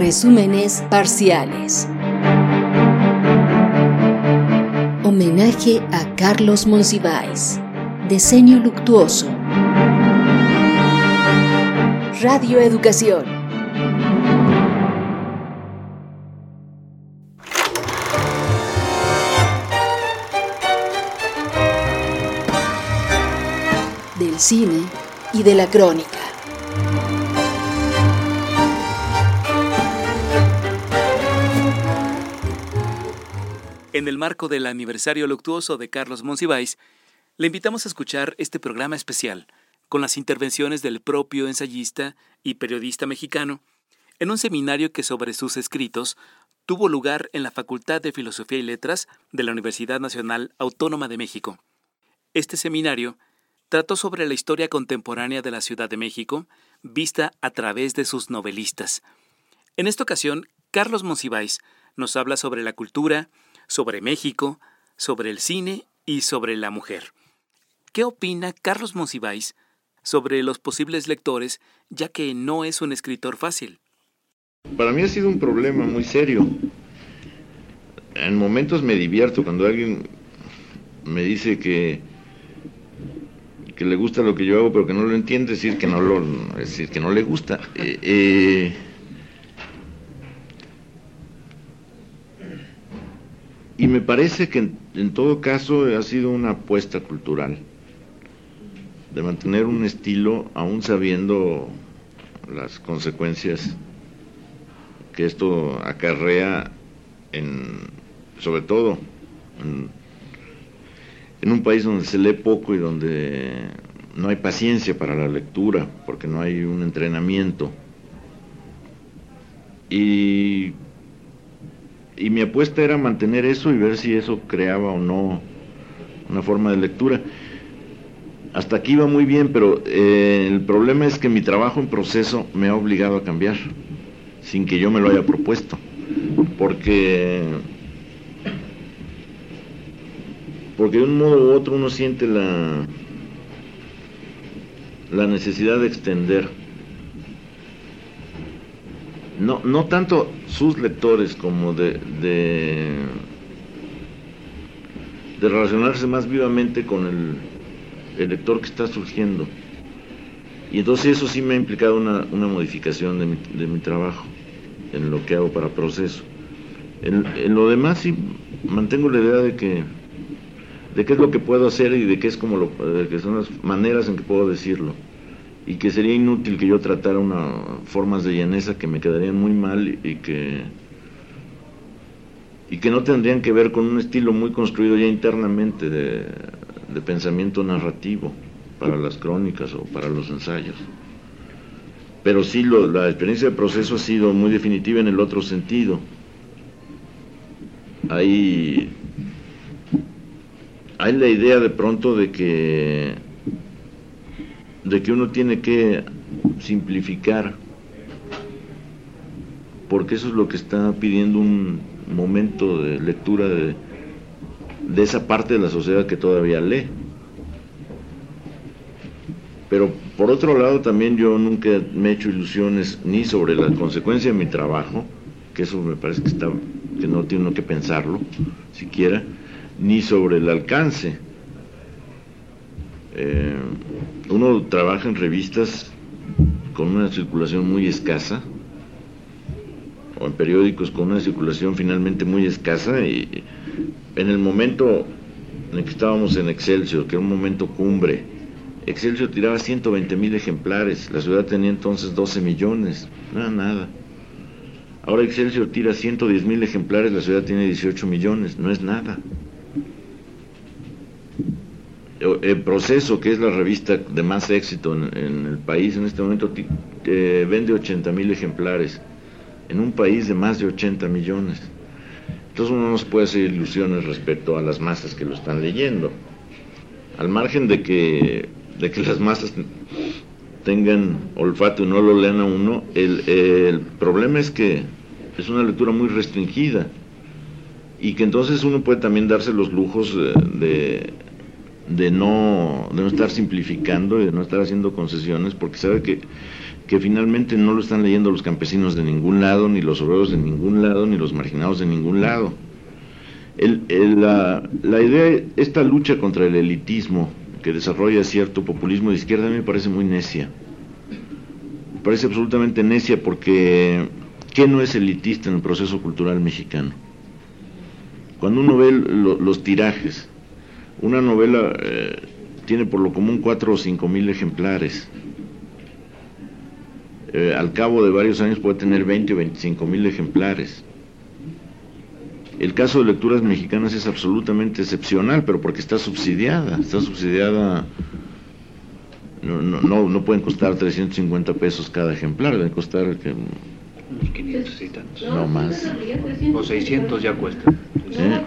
Resúmenes parciales. Homenaje a Carlos Monsiváis. Diseño luctuoso. Radio Educación. Del cine y de la crónica. En el marco del aniversario luctuoso de Carlos Monsiváis, le invitamos a escuchar este programa especial con las intervenciones del propio ensayista y periodista mexicano en un seminario que sobre sus escritos tuvo lugar en la Facultad de Filosofía y Letras de la Universidad Nacional Autónoma de México. Este seminario trató sobre la historia contemporánea de la Ciudad de México, vista a través de sus novelistas. En esta ocasión, Carlos Monsiváis nos habla sobre la cultura, sobre México, sobre el cine y sobre la mujer. ¿Qué opina Carlos Monsiváis sobre los posibles lectores, ya que no es un escritor fácil? Para mí ha sido un problema muy serio. En momentos me divierto cuando alguien me dice que, que le gusta lo que yo hago, pero que no lo entiende, decir que no lo, decir que no le gusta. Eh, eh, y me parece que en, todo caso ha sido una apuesta cultural de mantener un estilo aún sabiendo las consecuencias que esto acarrea en sobre todo en, en, un país donde se lee poco y donde no hay paciencia para la lectura porque no hay un entrenamiento. Y y mi apuesta era mantener eso y ver si eso creaba o no una forma de lectura. Hasta aquí va muy bien, pero eh, el problema es que mi trabajo en proceso me ha obligado a cambiar, sin que yo me lo haya propuesto, porque porque de un modo u otro uno siente la la necesidad de extender no, no tanto sus lectores como de, de, relacionarse más vivamente con el el lector que está surgiendo. Y entonces eso sí me ha implicado una, una modificación de mi, de mi, trabajo, en lo que hago para proceso. En, en, lo demás sí mantengo la idea de que de qué es lo que puedo hacer y de qué es como lo, de que son las maneras en que puedo decirlo. Y que sería inútil que yo tratara una formas de llaneza que me quedarían muy mal y, que y que no tendrían que ver con un estilo muy construido ya internamente de, pensamiento narrativo para las crónicas o para los ensayos. Pero sí, la experiencia de proceso ha sido muy definitiva en el otro sentido. Hay, hay la idea de pronto de que, de que uno tiene que simplificar, porque eso es lo que está pidiendo un momento de lectura de, esa parte de la sociedad que todavía lee. Pero por otro lado también yo nunca me he hecho ilusiones ni sobre la consecuencia de mi trabajo, que eso me parece que, está, que no tiene uno que pensarlo siquiera, ni sobre el alcance. Eh, uno trabaja en revistas con una circulación muy escasa, o en periódicos con una circulación finalmente muy escasa y en el momento en que estábamos en Excelsior, que era un momento cumbre, Excelsior tiraba 120 mil ejemplares, la ciudad tenía entonces 12 millones, nada, nada. Ahora Excelsior tira 110 mil ejemplares, la ciudad tiene 18 millones, no es nada. El proceso, que es la revista de más éxito en, el país en este momento, eh, vende 80 mil ejemplares, en un país de más de 80 millones. Entonces uno no se puede hacer ilusiones respecto a las masas que lo están leyendo. Al margen de que, de que las masas tengan olfato y no lo lean a uno, el, el problema es que es una lectura muy restringida y que entonces uno puede también darse los lujos de, de, no, de no estar simplificando y de no estar haciendo concesiones porque sabe que, que finalmente no lo están leyendo los campesinos de ningún lado, ni los obreros de ningún lado, ni los marginados de ningún lado. la, idea, esta lucha contra el elitismo que desarrolla cierto populismo de izquierda a mí me parece muy necia. Me parece absolutamente necia porque ¿qué no es elitista en el proceso cultural mexicano? Cuando uno ve los tirajes, una novela eh, tiene por lo común cuatro o cinco mil ejemplares. Eh, al cabo de varios años puede tener 20 o 25 mil ejemplares. El caso de lecturas mexicanas es absolutamente excepcional, pero porque está subsidiada, está subsidiada, no, no, no, pueden costar 350 pesos cada ejemplar, deben costar... Unos 500 y tantos. No más. O 600 ya cuesta. ¿Eh?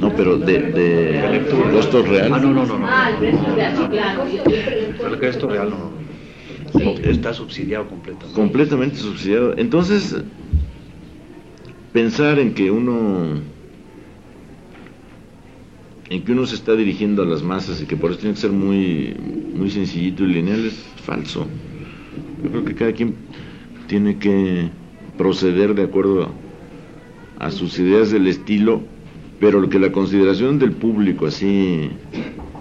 No, pero de, de costo real. Ah, no, no, no. no. Ah, el costo real no. Está subsidiado completamente. Completamente subsidiado. Entonces, pensar en que uno en que uno se está dirigiendo a las masas y que por eso tiene que ser muy muy sencillito y lineal es falso. Yo creo que cada quien tiene que proceder de acuerdo a, sus ideas del estilo, pero que la consideración del público así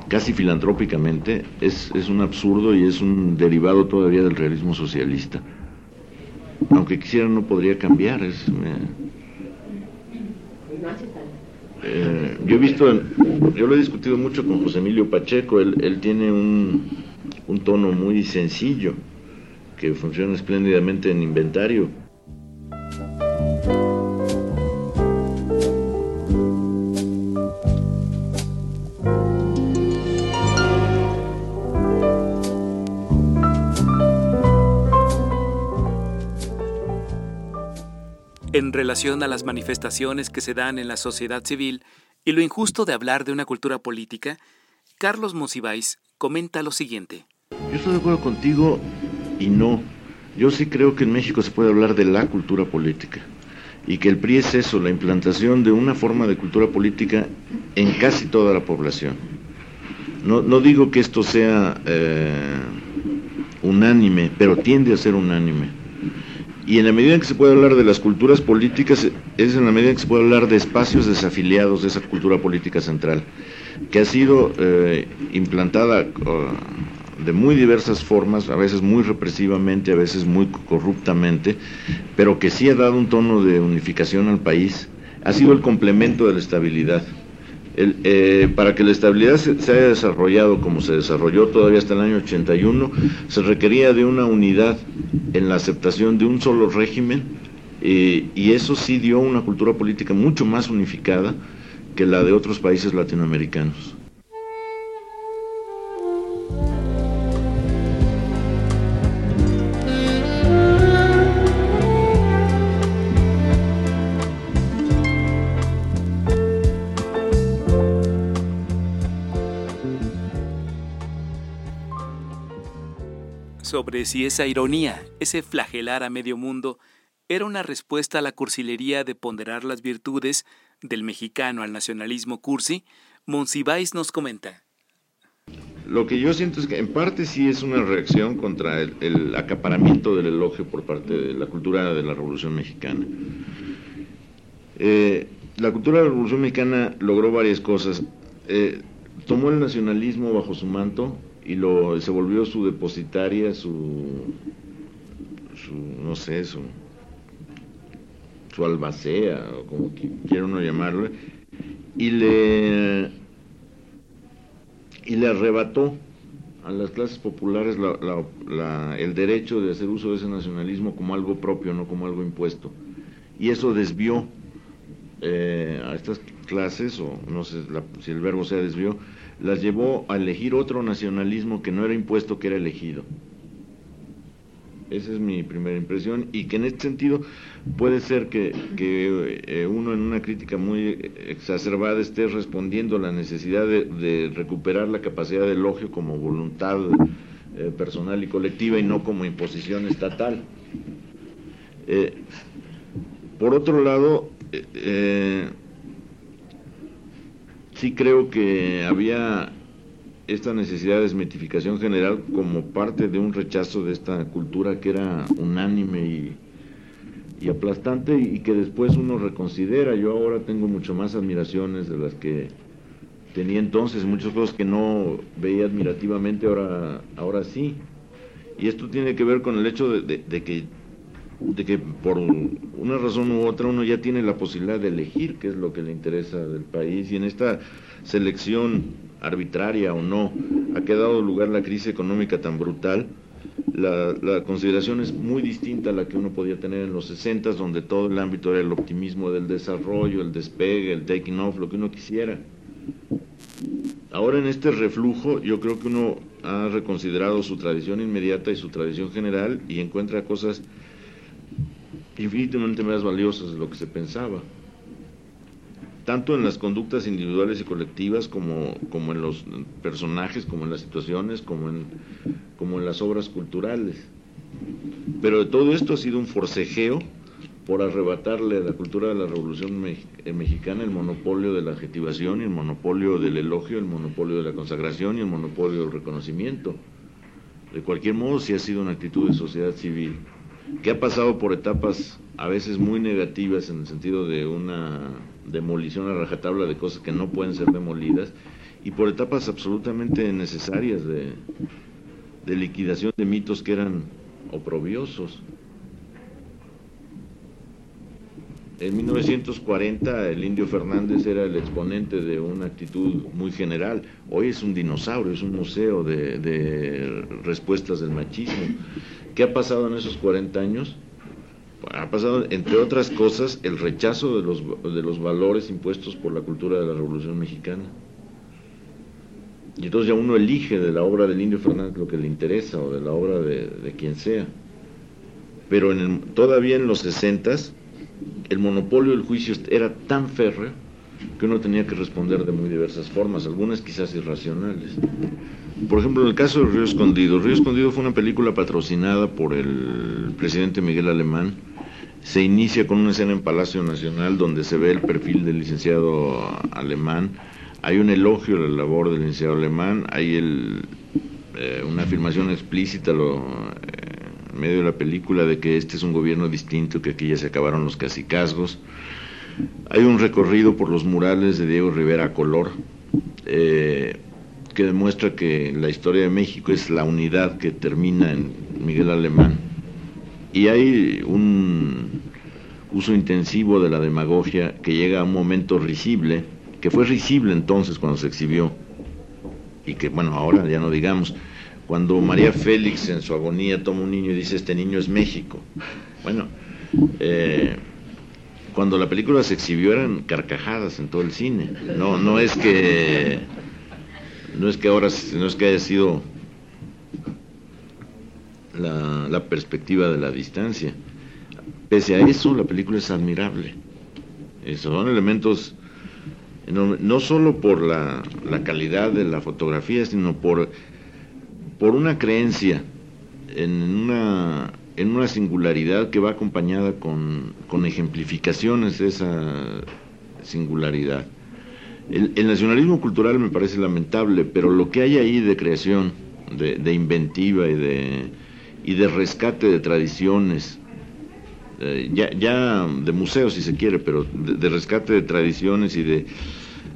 casi filantrópicamente, es, es un absurdo y es un derivado todavía del realismo socialista. Aunque quisiera no podría cambiar. Es, eh, yo he visto, yo lo he discutido mucho con José Emilio Pacheco, él, tiene un tono muy sencillo que funciona espléndidamente en inventario. En relación a las manifestaciones que se dan en la sociedad civil y lo injusto de hablar de una cultura política, Carlos Monsiváis comenta lo siguiente. Yo estoy de acuerdo contigo y no. Yo sí creo que en México se puede hablar de la cultura política y que el PRI es eso, la implantación de una forma de cultura política en casi toda la población. No, digo que esto sea eh, unánime, pero tiende a ser unánime. Y en la medida en que se puede hablar de las culturas políticas, es en la medida en que se puede hablar de espacios desafiliados de esa cultura política central, que ha sido eh, implantada uh, de muy diversas formas, a veces muy represivamente, a veces muy corruptamente, pero que sí ha dado un tono de unificación al país, ha sido el complemento de la estabilidad. Eh, para que la estabilidad se, haya desarrollado como se desarrolló todavía hasta el año 81, se requería de una unidad en la aceptación de un solo régimen eh, y eso sí dio una cultura política mucho más unificada que la de otros países latinoamericanos. Sobre si esa ironía, ese flagelar a medio mundo, era una respuesta a la cursilería de ponderar las virtudes del mexicano al nacionalismo cursi, Monsiváis nos comenta. Lo que yo siento es que en parte sí es una reacción contra el, acaparamiento del elogio por parte de la cultura de la Revolución Mexicana. Eh, la cultura de la Revolución Mexicana logró varias cosas. Eh, tomó el nacionalismo bajo su manto, y lo, se volvió su depositaria, su, su no sé, su, su albacea, o como quiera uno llamarlo, y le, y le arrebató a las clases populares el derecho de hacer uso de ese nacionalismo como algo propio, no como algo impuesto. Y eso desvió eh, a estas clases, o no sé si el verbo sea desvió, las llevó a elegir otro nacionalismo que no era impuesto, que era elegido. Esa es mi primera impresión y que en este sentido puede ser que, eh, uno en una crítica muy exacerbada esté respondiendo a la necesidad de, recuperar la capacidad de elogio como voluntad eh, personal y colectiva y no como imposición estatal. Eh, por otro lado, sí creo que había esta necesidad de desmitificación general como parte de un rechazo de esta cultura que era unánime y, y aplastante y que después uno reconsidera. Yo ahora tengo mucho más admiraciones de las que tenía entonces, muchas cosas que no veía admirativamente, ahora, ahora sí. Y esto tiene que ver con el hecho de, que, de que por una razón u otra uno ya tiene la posibilidad de elegir qué es lo que le interesa del país y en esta selección arbitraria o no ha quedado lugar la crisis económica tan brutal la, consideración es muy distinta a la que uno podía tener en los 60, donde todo el ámbito era el optimismo del desarrollo, el despegue, el taking off, lo que uno quisiera. Ahora en este reflujo yo creo que uno ha reconsiderado su tradición inmediata y su tradición general y encuentra cosas infinitamente más valiosas de lo que se pensaba tanto en las conductas individuales y colectivas como, como en los personajes, como en las situaciones, como en, como en las obras culturales. Pero de todo esto ha sido un forcejeo por arrebatarle a la cultura de la Revolución eh, Mexicana el monopolio de la adjetivación, el monopolio del elogio, el monopolio de la consagración y el monopolio del reconocimiento. De cualquier modo, sí ha sido una actitud de sociedad civil que ha pasado por etapas a veces muy negativas en el sentido de una demolición a rajatabla de cosas que no pueden ser demolidas y por etapas absolutamente necesarias de, liquidación de mitos que eran oprobiosos. En 1940 el indio Fernández era el exponente de una actitud muy general. Hoy es un dinosaurio, es un museo de, de respuestas del machismo. ¿Qué ha pasado en esos 40 años? ha pasado, entre otras cosas, el rechazo de los, de los valores impuestos por la cultura de la Revolución Mexicana. Y entonces ya uno elige de la obra del Indio Fernández lo que le interesa o de la obra de, quien sea. Pero en todavía en los sesentas el monopolio del juicio era tan férreo que uno tenía que responder de muy diversas formas, algunas quizás irracionales. Por ejemplo, en el caso de Río Escondido, Río Escondido fue una película patrocinada por el presidente Miguel Alemán. Se inicia con una escena en Palacio Nacional donde se ve el perfil del licenciado alemán. Hay un elogio a la labor del licenciado alemán, hay eh, una afirmación explícita lo, medio de la película de que este es un gobierno distinto, que aquí ya se acabaron los cacicazgos. Hay un recorrido por los murales de Diego Rivera color. Eh, que demuestra que la historia de México es la unidad que termina en Miguel Alemán. Y hay un uso intensivo de la demagogia que llega a un momento risible, que fue risible entonces cuando se exhibió, y que bueno, ahora ya no digamos, cuando María Félix en su agonía toma un niño y dice, este niño es México. Bueno, eh, cuando la película se exhibió eran carcajadas en todo el cine. No, no es que no es que ahora, no es que haya sido la, perspectiva de la distancia. Pese a eso, la película es admirable. Son elementos, no solo por la, calidad de la fotografía, sino por, por una creencia en una, en una singularidad que va acompañada con, con ejemplificaciones de esa singularidad. El, nacionalismo cultural me parece lamentable, pero lo que hay ahí de creación, de, inventiva y de, y de rescate de tradiciones, eh, ya, ya, de museos si se quiere, pero de, rescate de tradiciones y de,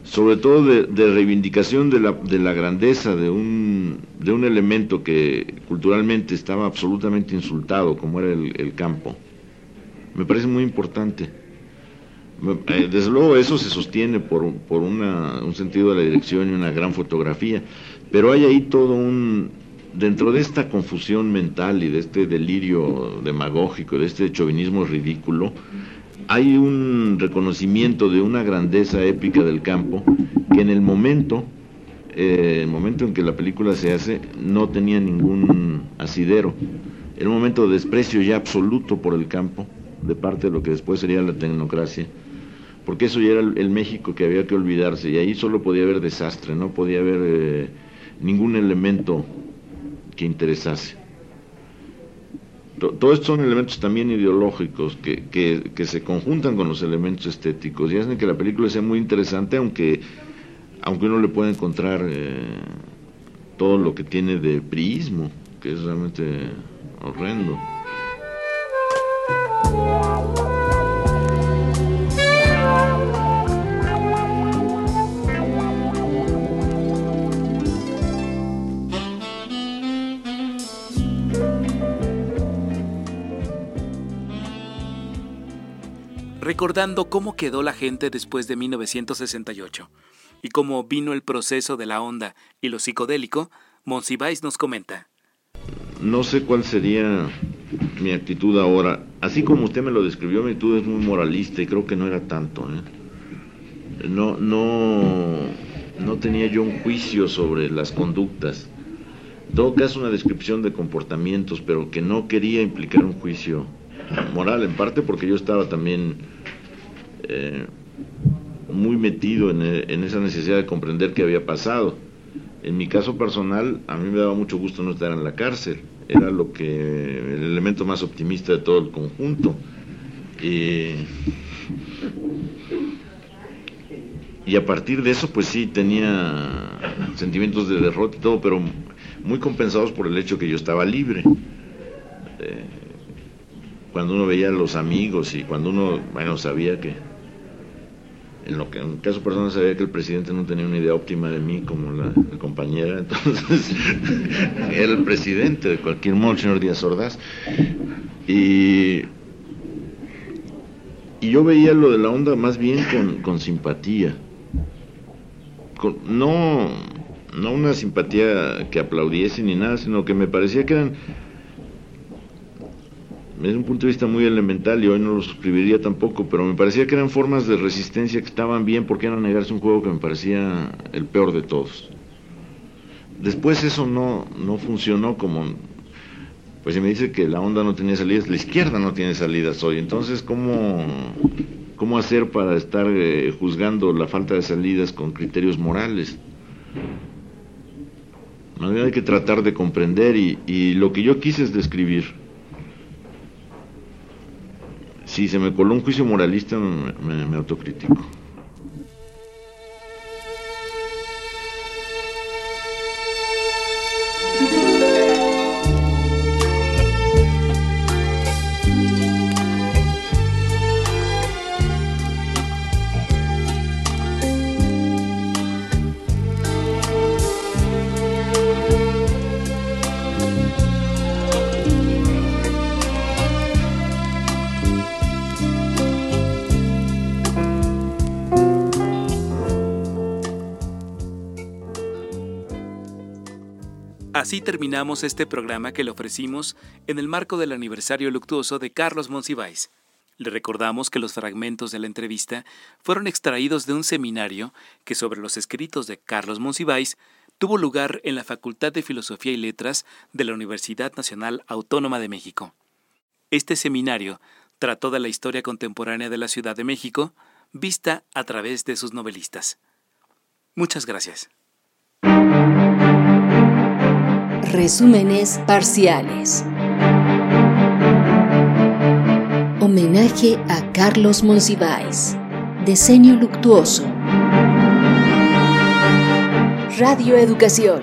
sobre todo de, reivindicación de la, de la grandeza de un, elemento que culturalmente estaba absolutamente insultado, como era el campo, me parece muy importante. Eh, desde luego eso se sostiene por, por un sentido de la dirección y una gran fotografía, pero hay ahí todo un, dentro de esta confusión mental y de este delirio demagógico, de este chauvinismo ridículo, hay un reconocimiento de una grandeza épica del campo que en el momento, eh, el momento en que la película se hace, no tenía ningún asidero. Era un momento de desprecio ya absoluto por el campo, de parte de lo que después sería la tecnocracia porque eso ya era el, México que había que olvidarse y ahí solo podía haber desastre, no podía haber eh, ningún elemento que interesase. Todos estos son elementos también ideológicos que, que, se conjuntan con los elementos estéticos y hacen que la película sea muy interesante, aunque, aunque uno le pueda encontrar eh, todo lo que tiene de priismo, que es realmente horrendo. Recordando cómo quedó la gente después de 1968 y cómo vino el proceso de la onda y lo psicodélico, Monsiváis nos comenta. No sé cuál sería mi actitud ahora. Así como usted me lo describió, mi actitud es muy moralista y creo que no era tanto. ¿eh? No, no, no tenía yo un juicio sobre las conductas. En todo caso, una descripción de comportamientos, pero que no quería implicar un juicio moral, en parte porque yo estaba también eh, muy metido eh, en, esa necesidad de comprender qué había pasado. En mi caso personal, a mí me daba mucho gusto no estar en la cárcel. Era lo que el elemento más optimista de todo el conjunto. y a partir de eso, pues sí, tenía sentimientos de derrota y todo, pero muy compensados por el hecho que yo estaba libre. Eh, cuando uno veía a los amigos y cuando uno, bueno, sabía que, en lo que en caso personal sabía que el presidente no tenía una idea óptima de mí como la, compañera, entonces era el presidente de cualquier modo, el señor Díaz Ordaz. Y, y yo veía lo de la onda más bien con, con simpatía. No, no una simpatía que aplaudiese ni nada, sino que me parecía que eran es un punto de vista muy elemental y hoy no lo suscribiría tampoco, pero me parecía que eran formas de resistencia que estaban bien porque era negarse un juego que me parecía el peor de todos. Después eso no, no funcionó como... Pues si me dice que la onda no tenía salidas, la izquierda no tiene salidas hoy. Entonces, ¿cómo, cómo hacer para estar eh, juzgando la falta de salidas con criterios morales? Hay que tratar de comprender y, y lo que yo quise es describir si se me coló un juicio moralista, me, me autocritico. Así terminamos este programa que le ofrecimos en el marco del aniversario luctuoso de Carlos Monsiváis. Le recordamos que los fragmentos de la entrevista fueron extraídos de un seminario que sobre los escritos de Carlos Monsiváis tuvo lugar en la Facultad de Filosofía y Letras de la Universidad Nacional Autónoma de México. Este seminario trató de la historia contemporánea de la Ciudad de México, vista a través de sus novelistas. Muchas gracias. Resúmenes parciales. Homenaje a Carlos Monsiváis. Diseño luctuoso. Radio Educación.